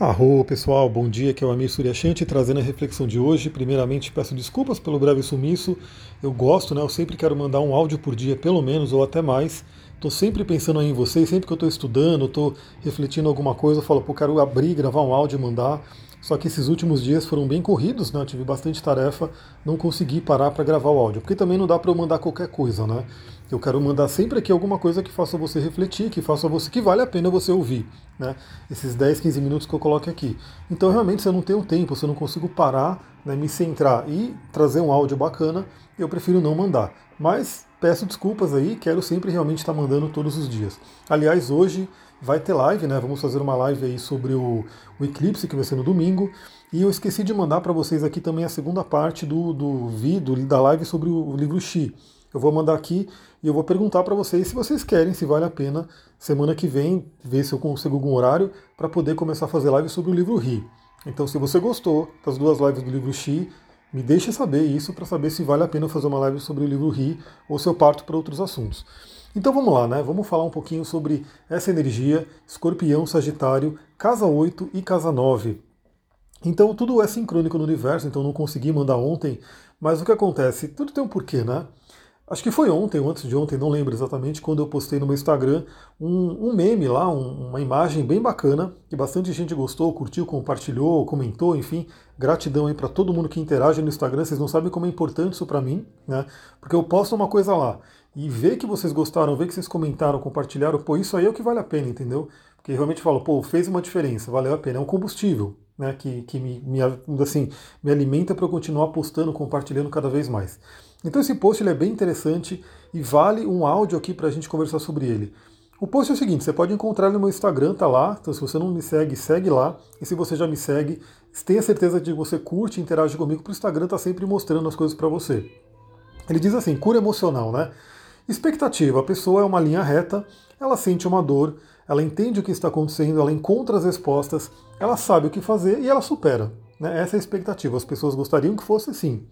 Arro, pessoal, bom dia, aqui é o Amir Suryashanti trazendo a reflexão de hoje. Primeiramente, peço desculpas pelo breve sumiço. Eu gosto, né? Eu sempre quero mandar um áudio por dia, pelo menos, ou até mais. Estou sempre pensando em vocês, sempre que eu estou estudando, estou refletindo alguma coisa, eu falo, pô, quero abrir, gravar um áudio e mandar. Só que esses últimos dias foram bem corridos, né? Eu tive bastante tarefa, não consegui parar para gravar o áudio, porque também não dá para eu mandar qualquer coisa, né? Eu quero mandar sempre aqui alguma coisa que faça você refletir, que faça você que vale a pena você ouvir, né? Esses 10, 15 minutos que eu coloco aqui. Então realmente se eu não tenho tempo, se eu não consigo parar, né, me centrar e trazer um áudio bacana, eu prefiro não mandar. Mas peço desculpas aí, quero sempre realmente estar mandando todos os dias. Aliás, hoje vai ter live, né? Vamos fazer uma live aí sobre o, o eclipse que vai ser no domingo. E eu esqueci de mandar para vocês aqui também a segunda parte do, do vídeo da live sobre o livro Xi. Eu vou mandar aqui e eu vou perguntar para vocês se vocês querem, se vale a pena, semana que vem, ver se eu consigo algum horário para poder começar a fazer live sobre o livro Ri. Então, se você gostou das duas lives do livro Xi, me deixe saber isso para saber se vale a pena fazer uma live sobre o livro Ri ou se eu parto para outros assuntos. Então vamos lá, né? Vamos falar um pouquinho sobre essa energia, escorpião, sagitário, casa 8 e casa 9. Então tudo é sincrônico no universo, então não consegui mandar ontem, mas o que acontece? Tudo tem um porquê, né? Acho que foi ontem ou antes de ontem, não lembro exatamente, quando eu postei no meu Instagram um, um meme lá, um, uma imagem bem bacana, que bastante gente gostou, curtiu, compartilhou, comentou, enfim. Gratidão aí para todo mundo que interage no Instagram. Vocês não sabem como é importante isso para mim, né? Porque eu posto uma coisa lá e ver que vocês gostaram, ver que vocês comentaram, compartilharam, pô, isso aí é o que vale a pena, entendeu? Porque realmente falo, pô, fez uma diferença, valeu a pena. É um combustível, né? Que, que me, me, assim, me alimenta para eu continuar postando, compartilhando cada vez mais. Então esse post ele é bem interessante e vale um áudio aqui para a gente conversar sobre ele. O post é o seguinte, você pode encontrar no meu Instagram, tá lá. Então se você não me segue, segue lá. E se você já me segue, tenha certeza de que você curte e interage comigo, porque o Instagram está sempre mostrando as coisas para você. Ele diz assim, cura emocional, né? Expectativa, a pessoa é uma linha reta, ela sente uma dor, ela entende o que está acontecendo, ela encontra as respostas, ela sabe o que fazer e ela supera. Né? Essa é a expectativa. As pessoas gostariam que fosse assim.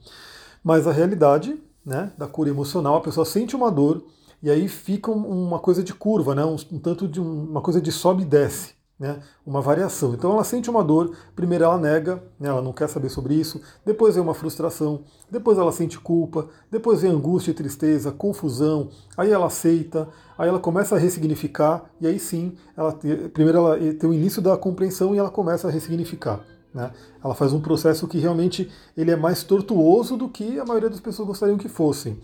Mas a realidade né, da cura emocional, a pessoa sente uma dor e aí fica uma coisa de curva, né, um, um tanto de um, uma coisa de sobe e desce. Né, uma variação. Então ela sente uma dor, primeiro ela nega, né, ela não quer saber sobre isso, depois vem uma frustração, depois ela sente culpa, depois vem angústia, tristeza, confusão, aí ela aceita, aí ela começa a ressignificar, e aí sim, ela primeiro ela tem o início da compreensão e ela começa a ressignificar. Né? Ela faz um processo que realmente ele é mais tortuoso do que a maioria das pessoas gostariam que fossem.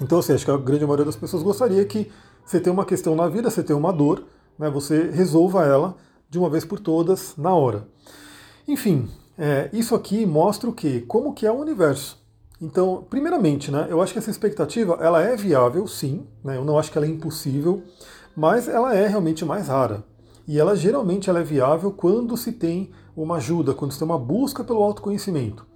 Então, assim, acho que a grande maioria das pessoas gostaria que você tem uma questão na vida, você tem uma dor, né, você resolva ela de uma vez por todas, na hora. Enfim, é, isso aqui mostra o quê? Como que é o universo. Então, primeiramente, né, eu acho que essa expectativa ela é viável, sim, né, eu não acho que ela é impossível, mas ela é realmente mais rara. E ela geralmente ela é viável quando se tem uma ajuda, quando se tem uma busca pelo autoconhecimento.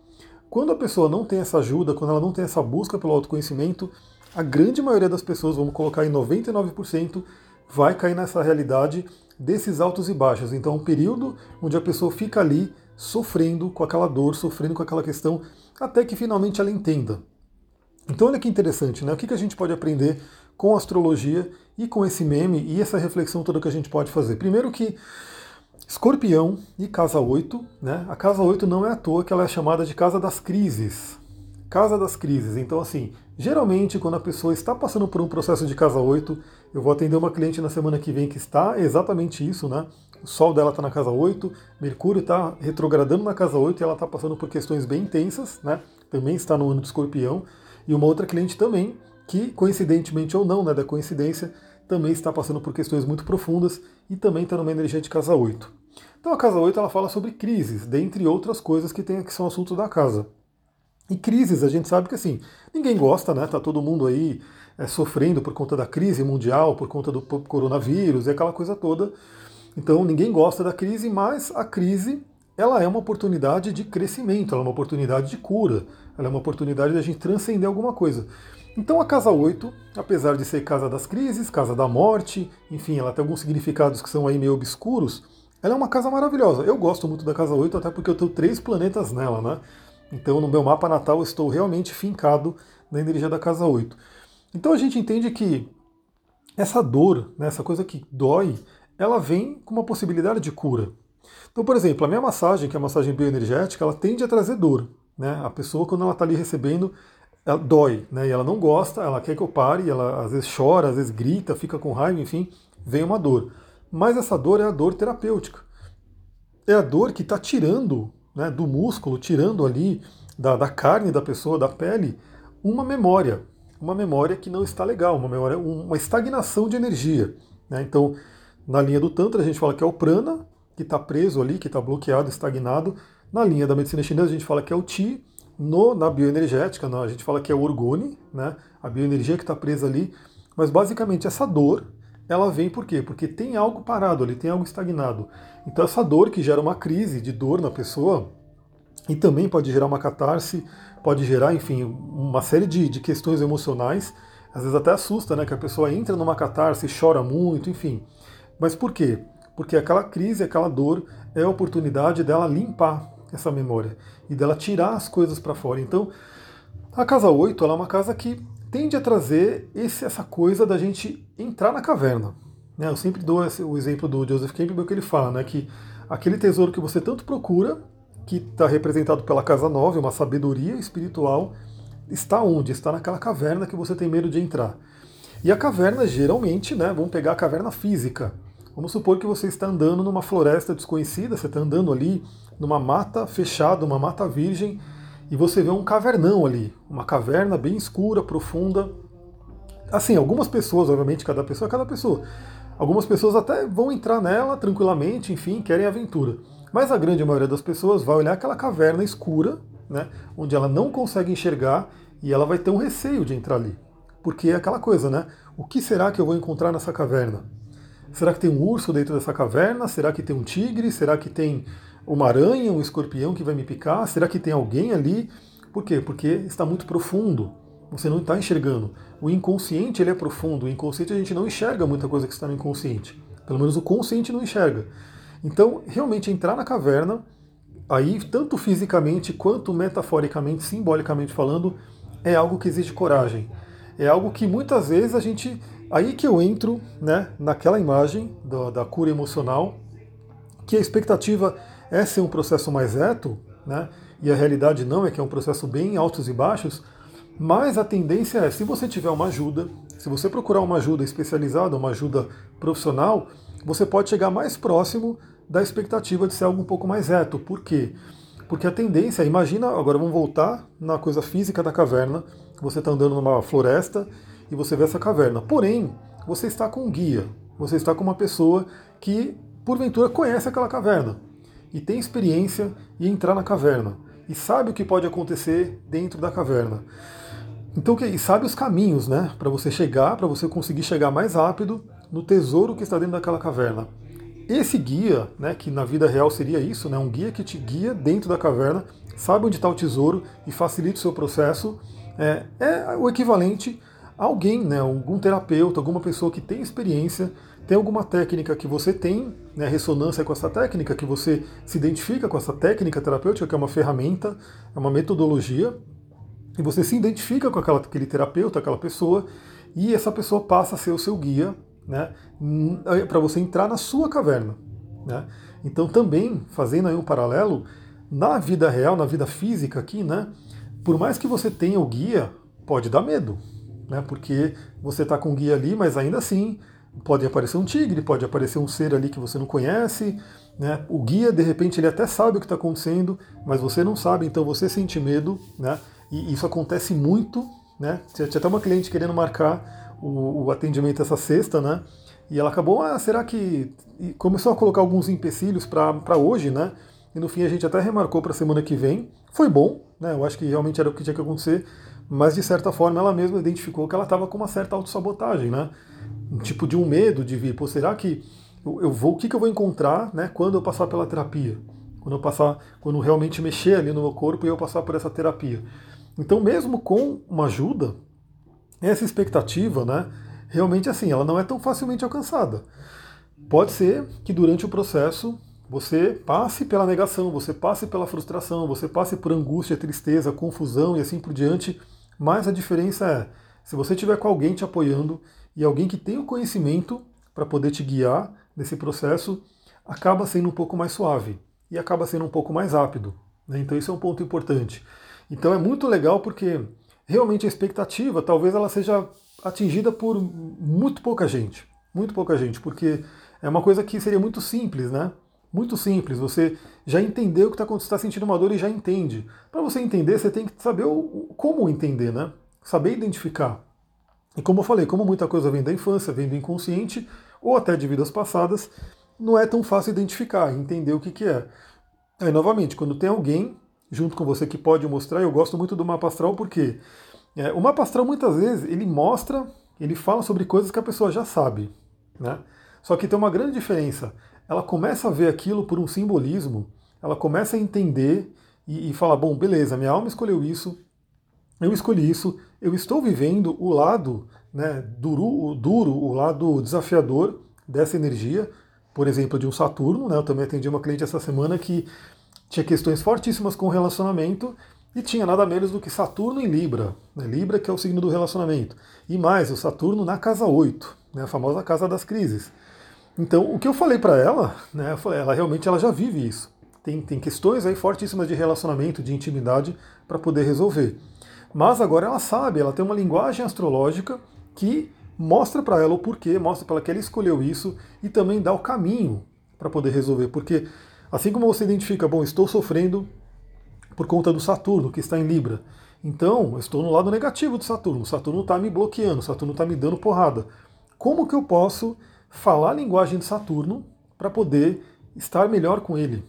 Quando a pessoa não tem essa ajuda, quando ela não tem essa busca pelo autoconhecimento, a grande maioria das pessoas, vamos colocar em 99%, vai cair nessa realidade desses altos e baixos. Então, um período onde a pessoa fica ali sofrendo com aquela dor, sofrendo com aquela questão, até que finalmente ela entenda. Então, olha que interessante, né? O que a gente pode aprender com astrologia e com esse meme e essa reflexão toda que a gente pode fazer? Primeiro que Escorpião e casa 8, né? A casa 8 não é à toa que ela é chamada de casa das crises. Casa das crises. Então, assim, geralmente quando a pessoa está passando por um processo de casa 8, eu vou atender uma cliente na semana que vem que está exatamente isso, né? O sol dela está na casa 8, Mercúrio está retrogradando na casa 8 e ela está passando por questões bem intensas, né? Também está no ano do escorpião. E uma outra cliente também, que coincidentemente ou não, né, da coincidência, também está passando por questões muito profundas e também está numa energia de casa 8. Então a casa 8 ela fala sobre crises, dentre outras coisas que, tem, que são assuntos da casa. E crises, a gente sabe que assim, ninguém gosta, né? Tá todo mundo aí é, sofrendo por conta da crise mundial, por conta do coronavírus e aquela coisa toda. Então ninguém gosta da crise, mas a crise ela é uma oportunidade de crescimento, ela é uma oportunidade de cura, ela é uma oportunidade de a gente transcender alguma coisa. Então a casa 8, apesar de ser casa das crises, casa da morte, enfim, ela tem alguns significados que são aí meio obscuros, ela é uma casa maravilhosa. Eu gosto muito da casa 8, até porque eu tenho três planetas nela, né? Então no meu mapa natal eu estou realmente fincado na energia da casa 8. Então a gente entende que essa dor, né, essa coisa que dói, ela vem com uma possibilidade de cura. Então, por exemplo, a minha massagem, que é a massagem bioenergética, ela tende a trazer dor. Né? A pessoa, quando ela está ali recebendo, ela dói, né? E ela não gosta, ela quer que eu pare, ela às vezes chora, às vezes grita, fica com raiva, enfim, vem uma dor. Mas essa dor é a dor terapêutica. É a dor que está tirando né, do músculo, tirando ali da, da carne da pessoa, da pele, uma memória. Uma memória que não está legal, uma memória, uma estagnação de energia. Né? Então, na linha do Tantra, a gente fala que é o prana, que está preso ali, que está bloqueado, estagnado. Na linha da medicina chinesa, a gente fala que é o Ti. No, na bioenergética, a gente fala que é o orgone, né? a bioenergia que está presa ali. Mas basicamente essa dor, ela vem por quê? Porque tem algo parado ali, tem algo estagnado. Então essa dor que gera uma crise de dor na pessoa, e também pode gerar uma catarse, pode gerar, enfim, uma série de, de questões emocionais, às vezes até assusta, né? Que a pessoa entra numa catarse, chora muito, enfim. Mas por quê? Porque aquela crise, aquela dor é a oportunidade dela limpar essa memória e dela tirar as coisas para fora. Então, a casa 8 ela é uma casa que tende a trazer esse, essa coisa da gente entrar na caverna. Né? Eu sempre dou esse, o exemplo do Joseph Campbell que ele fala né, que aquele tesouro que você tanto procura, que está representado pela casa 9, uma sabedoria espiritual, está onde? Está naquela caverna que você tem medo de entrar. E a caverna, geralmente, né, vamos pegar a caverna física. Vamos supor que você está andando numa floresta desconhecida, você está andando ali numa mata fechada, uma mata virgem, e você vê um cavernão ali, uma caverna bem escura, profunda. Assim, algumas pessoas, obviamente, cada pessoa é cada pessoa. Algumas pessoas até vão entrar nela tranquilamente, enfim, querem aventura. Mas a grande maioria das pessoas vai olhar aquela caverna escura, né, onde ela não consegue enxergar e ela vai ter um receio de entrar ali. Porque é aquela coisa, né? O que será que eu vou encontrar nessa caverna? Será que tem um urso dentro dessa caverna? Será que tem um tigre? Será que tem uma aranha, um escorpião que vai me picar? Será que tem alguém ali? Por quê? Porque está muito profundo. Você não está enxergando. O inconsciente ele é profundo. O inconsciente a gente não enxerga muita coisa que está no inconsciente. Pelo menos o consciente não enxerga. Então, realmente entrar na caverna, aí tanto fisicamente quanto metaforicamente, simbolicamente falando, é algo que exige coragem. É algo que muitas vezes a gente Aí que eu entro né, naquela imagem da, da cura emocional, que a expectativa é ser um processo mais reto, né, e a realidade não é que é um processo bem altos e baixos, mas a tendência é, se você tiver uma ajuda, se você procurar uma ajuda especializada, uma ajuda profissional, você pode chegar mais próximo da expectativa de ser algo um pouco mais reto. Por quê? Porque a tendência, imagina, agora vamos voltar na coisa física da caverna, você está andando numa floresta e você vê essa caverna. Porém, você está com um guia, você está com uma pessoa que, porventura, conhece aquela caverna e tem experiência em entrar na caverna e sabe o que pode acontecer dentro da caverna. Então, e sabe os caminhos, né, para você chegar, para você conseguir chegar mais rápido no tesouro que está dentro daquela caverna. Esse guia, né, que na vida real seria isso, né, um guia que te guia dentro da caverna, sabe onde está o tesouro e facilita o seu processo, é, é o equivalente alguém, né, algum terapeuta, alguma pessoa que tem experiência, tem alguma técnica que você tem né, ressonância com essa técnica, que você se identifica com essa técnica terapêutica, que é uma ferramenta, é uma metodologia, e você se identifica com aquela, aquele terapeuta, aquela pessoa, e essa pessoa passa a ser o seu guia né, para você entrar na sua caverna. Né? Então, também, fazendo aí um paralelo, na vida real, na vida física aqui, né, por mais que você tenha o guia, pode dar medo né? Porque você está com um guia ali, mas ainda assim pode aparecer um tigre, pode aparecer um ser ali que você não conhece, né? O guia de repente ele até sabe o que está acontecendo, mas você não sabe, então você sente medo, né? E isso acontece muito, né? Tinha até uma cliente querendo marcar o, o atendimento essa sexta, né? E ela acabou, ah, será que. E começou a colocar alguns empecilhos para hoje, né? E no fim a gente até remarcou para a semana que vem. Foi bom, né? Eu acho que realmente era o que tinha que acontecer mas de certa forma ela mesma identificou que ela estava com uma certa autossabotagem, né? Um tipo de um medo de vir, pô, será que eu vou, o que, que eu vou encontrar, né, quando eu passar pela terapia? Quando eu passar, quando realmente mexer ali no meu corpo e eu passar por essa terapia. Então, mesmo com uma ajuda, essa expectativa, né, realmente assim, ela não é tão facilmente alcançada. Pode ser que durante o processo você passe pela negação, você passe pela frustração, você passe por angústia, tristeza, confusão e assim por diante, mas a diferença é, se você tiver com alguém te apoiando e alguém que tem o conhecimento para poder te guiar nesse processo, acaba sendo um pouco mais suave e acaba sendo um pouco mais rápido. Né? Então isso é um ponto importante. Então é muito legal porque realmente a expectativa talvez ela seja atingida por muito pouca gente. Muito pouca gente, porque é uma coisa que seria muito simples, né? Muito simples. Você já entendeu o que está acontecendo, está sentindo uma dor e já entende. Para você entender, você tem que saber o, como entender, né? Saber identificar. E como eu falei, como muita coisa vem da infância, vem do inconsciente, ou até de vidas passadas, não é tão fácil identificar, entender o que, que é. Aí, novamente, quando tem alguém junto com você que pode mostrar, eu gosto muito do mapa astral porque é, o mapa astral muitas vezes ele mostra, ele fala sobre coisas que a pessoa já sabe. Né? Só que tem uma grande diferença. Ela começa a ver aquilo por um simbolismo, ela começa a entender e, e fala: bom, beleza, minha alma escolheu isso, eu escolhi isso, eu estou vivendo o lado né, duro, duro, o lado desafiador dessa energia, por exemplo, de um Saturno. Né, eu também atendi uma cliente essa semana que tinha questões fortíssimas com o relacionamento e tinha nada menos do que Saturno em Libra. Né, Libra que é o signo do relacionamento. E mais, o Saturno na casa 8, né, a famosa casa das crises. Então, o que eu falei para ela, né, ela realmente ela já vive isso. Tem, tem questões aí fortíssimas de relacionamento, de intimidade para poder resolver. Mas agora ela sabe, ela tem uma linguagem astrológica que mostra para ela o porquê, mostra para ela que ela escolheu isso e também dá o caminho para poder resolver. Porque assim como você identifica, bom, estou sofrendo por conta do Saturno, que está em Libra. Então, eu estou no lado negativo do Saturno. Saturno está me bloqueando, Saturno está me dando porrada. Como que eu posso falar a linguagem de Saturno para poder estar melhor com ele?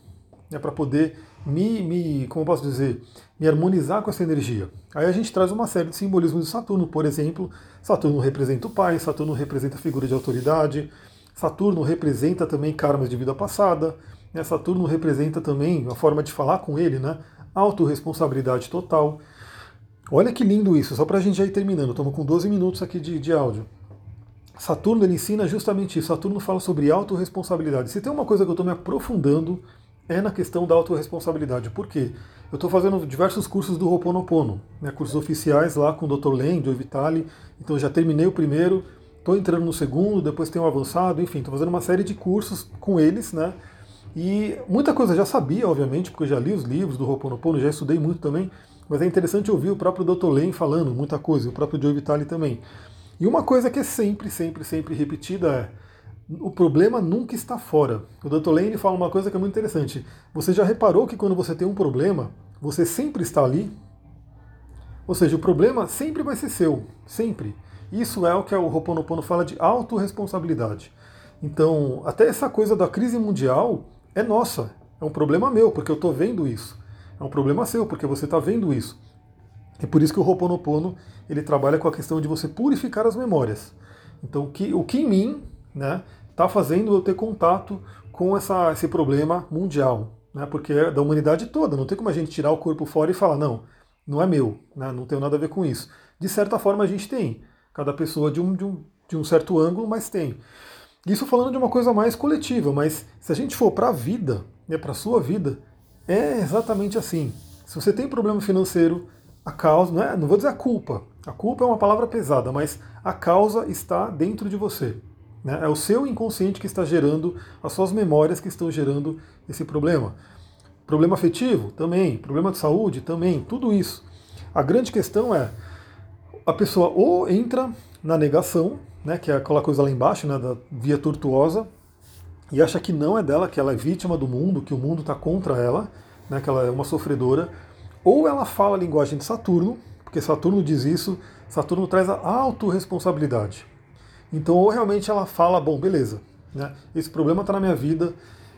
É para poder me, me, como posso dizer, me harmonizar com essa energia. Aí a gente traz uma série de simbolismos de Saturno, por exemplo, Saturno representa o pai, Saturno representa a figura de autoridade, Saturno representa também karmas de vida passada, né? Saturno representa também a forma de falar com ele, né? autorresponsabilidade total. Olha que lindo isso, só para a gente já ir terminando, estamos com 12 minutos aqui de, de áudio. Saturno ele ensina justamente isso, Saturno fala sobre autorresponsabilidade. Se tem uma coisa que eu estou me aprofundando é na questão da autorresponsabilidade. Por quê? Eu estou fazendo diversos cursos do Ho'oponopono, né, cursos oficiais lá com o Dr. Len, Joe Vitale. Então já terminei o primeiro, estou entrando no segundo, depois tenho um avançado, enfim, estou fazendo uma série de cursos com eles, né? E muita coisa eu já sabia, obviamente, porque eu já li os livros do Ho'oponopono, já estudei muito também, mas é interessante ouvir o próprio Dr. Len falando muita coisa, o próprio Joe Vitale também. E uma coisa que é sempre, sempre, sempre repetida é o problema nunca está fora. O Dr. Lane fala uma coisa que é muito interessante. Você já reparou que quando você tem um problema, você sempre está ali? Ou seja, o problema sempre vai ser seu, sempre. Isso é o que o Ho'oponopono fala de autorresponsabilidade. Então, até essa coisa da crise mundial é nossa, é um problema meu, porque eu estou vendo isso. É um problema seu, porque você está vendo isso. É por isso que o Ho'oponopono ele trabalha com a questão de você purificar as memórias. Então, o que, o que em mim né, está fazendo eu ter contato com essa, esse problema mundial, né? porque é da humanidade toda. Não tem como a gente tirar o corpo fora e falar, não, não é meu, né? não tenho nada a ver com isso. De certa forma a gente tem, cada pessoa de um, de um, de um certo ângulo, mas tem. Isso falando de uma coisa mais coletiva, mas se a gente for para a vida, né, para a sua vida, é exatamente assim. Se você tem problema financeiro, a causa, não, é, não vou dizer a culpa, a culpa é uma palavra pesada, mas a causa está dentro de você. Né? É o seu inconsciente que está gerando, as suas memórias que estão gerando esse problema. Problema afetivo? Também. Problema de saúde? Também. Tudo isso. A grande questão é, a pessoa ou entra na negação, né, que é aquela coisa lá embaixo, né, da via tortuosa, e acha que não é dela, que ela é vítima do mundo, que o mundo está contra ela, né, que ela é uma sofredora, ou ela fala a linguagem de Saturno, porque Saturno diz isso, Saturno traz a autorresponsabilidade. Então, ou realmente ela fala, bom, beleza, né, esse problema está na minha vida,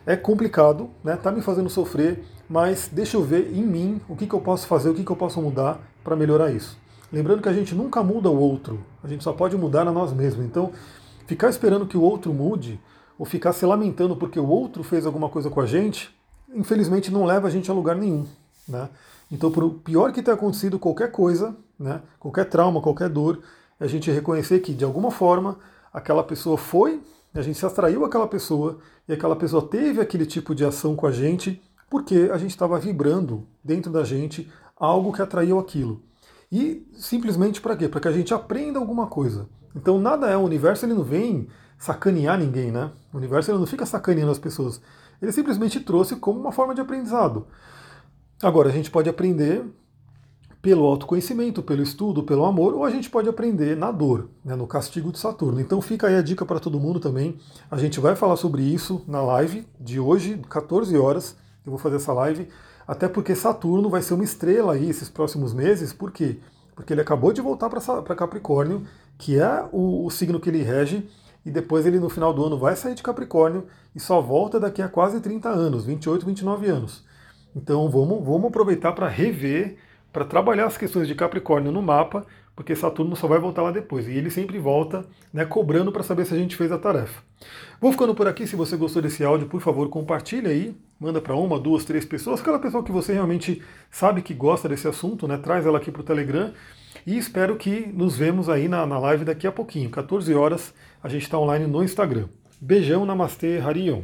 é complicado, né, tá me fazendo sofrer, mas deixa eu ver em mim o que, que eu posso fazer, o que, que eu posso mudar para melhorar isso. Lembrando que a gente nunca muda o outro, a gente só pode mudar a nós mesmos. Então, ficar esperando que o outro mude, ou ficar se lamentando porque o outro fez alguma coisa com a gente, infelizmente não leva a gente a lugar nenhum. Né? Então, por pior que tenha acontecido qualquer coisa, né, qualquer trauma, qualquer dor, a gente reconhecer que, de alguma forma, aquela pessoa foi, a gente se atraiu aquela pessoa e aquela pessoa teve aquele tipo de ação com a gente porque a gente estava vibrando dentro da gente algo que atraiu aquilo. E simplesmente para quê? Para que a gente aprenda alguma coisa. Então nada é, o universo ele não vem sacanear ninguém, né? O universo ele não fica sacaneando as pessoas. Ele simplesmente trouxe como uma forma de aprendizado. Agora, a gente pode aprender pelo autoconhecimento, pelo estudo, pelo amor, ou a gente pode aprender na dor, né, no castigo de Saturno. Então fica aí a dica para todo mundo também. A gente vai falar sobre isso na live de hoje, 14 horas. Eu vou fazer essa live, até porque Saturno vai ser uma estrela aí esses próximos meses. Por quê? Porque ele acabou de voltar para Capricórnio, que é o, o signo que ele rege, e depois ele no final do ano vai sair de Capricórnio e só volta daqui a quase 30 anos, 28, 29 anos. Então vamos, vamos aproveitar para rever para trabalhar as questões de Capricórnio no mapa, porque Saturno só vai voltar lá depois. E ele sempre volta né, cobrando para saber se a gente fez a tarefa. Vou ficando por aqui. Se você gostou desse áudio, por favor, compartilhe aí. Manda para uma, duas, três pessoas. Aquela pessoa que você realmente sabe que gosta desse assunto, né? Traz ela aqui para o Telegram. E espero que nos vemos aí na, na live daqui a pouquinho. 14 horas, a gente está online no Instagram. Beijão, Namastê, Harion.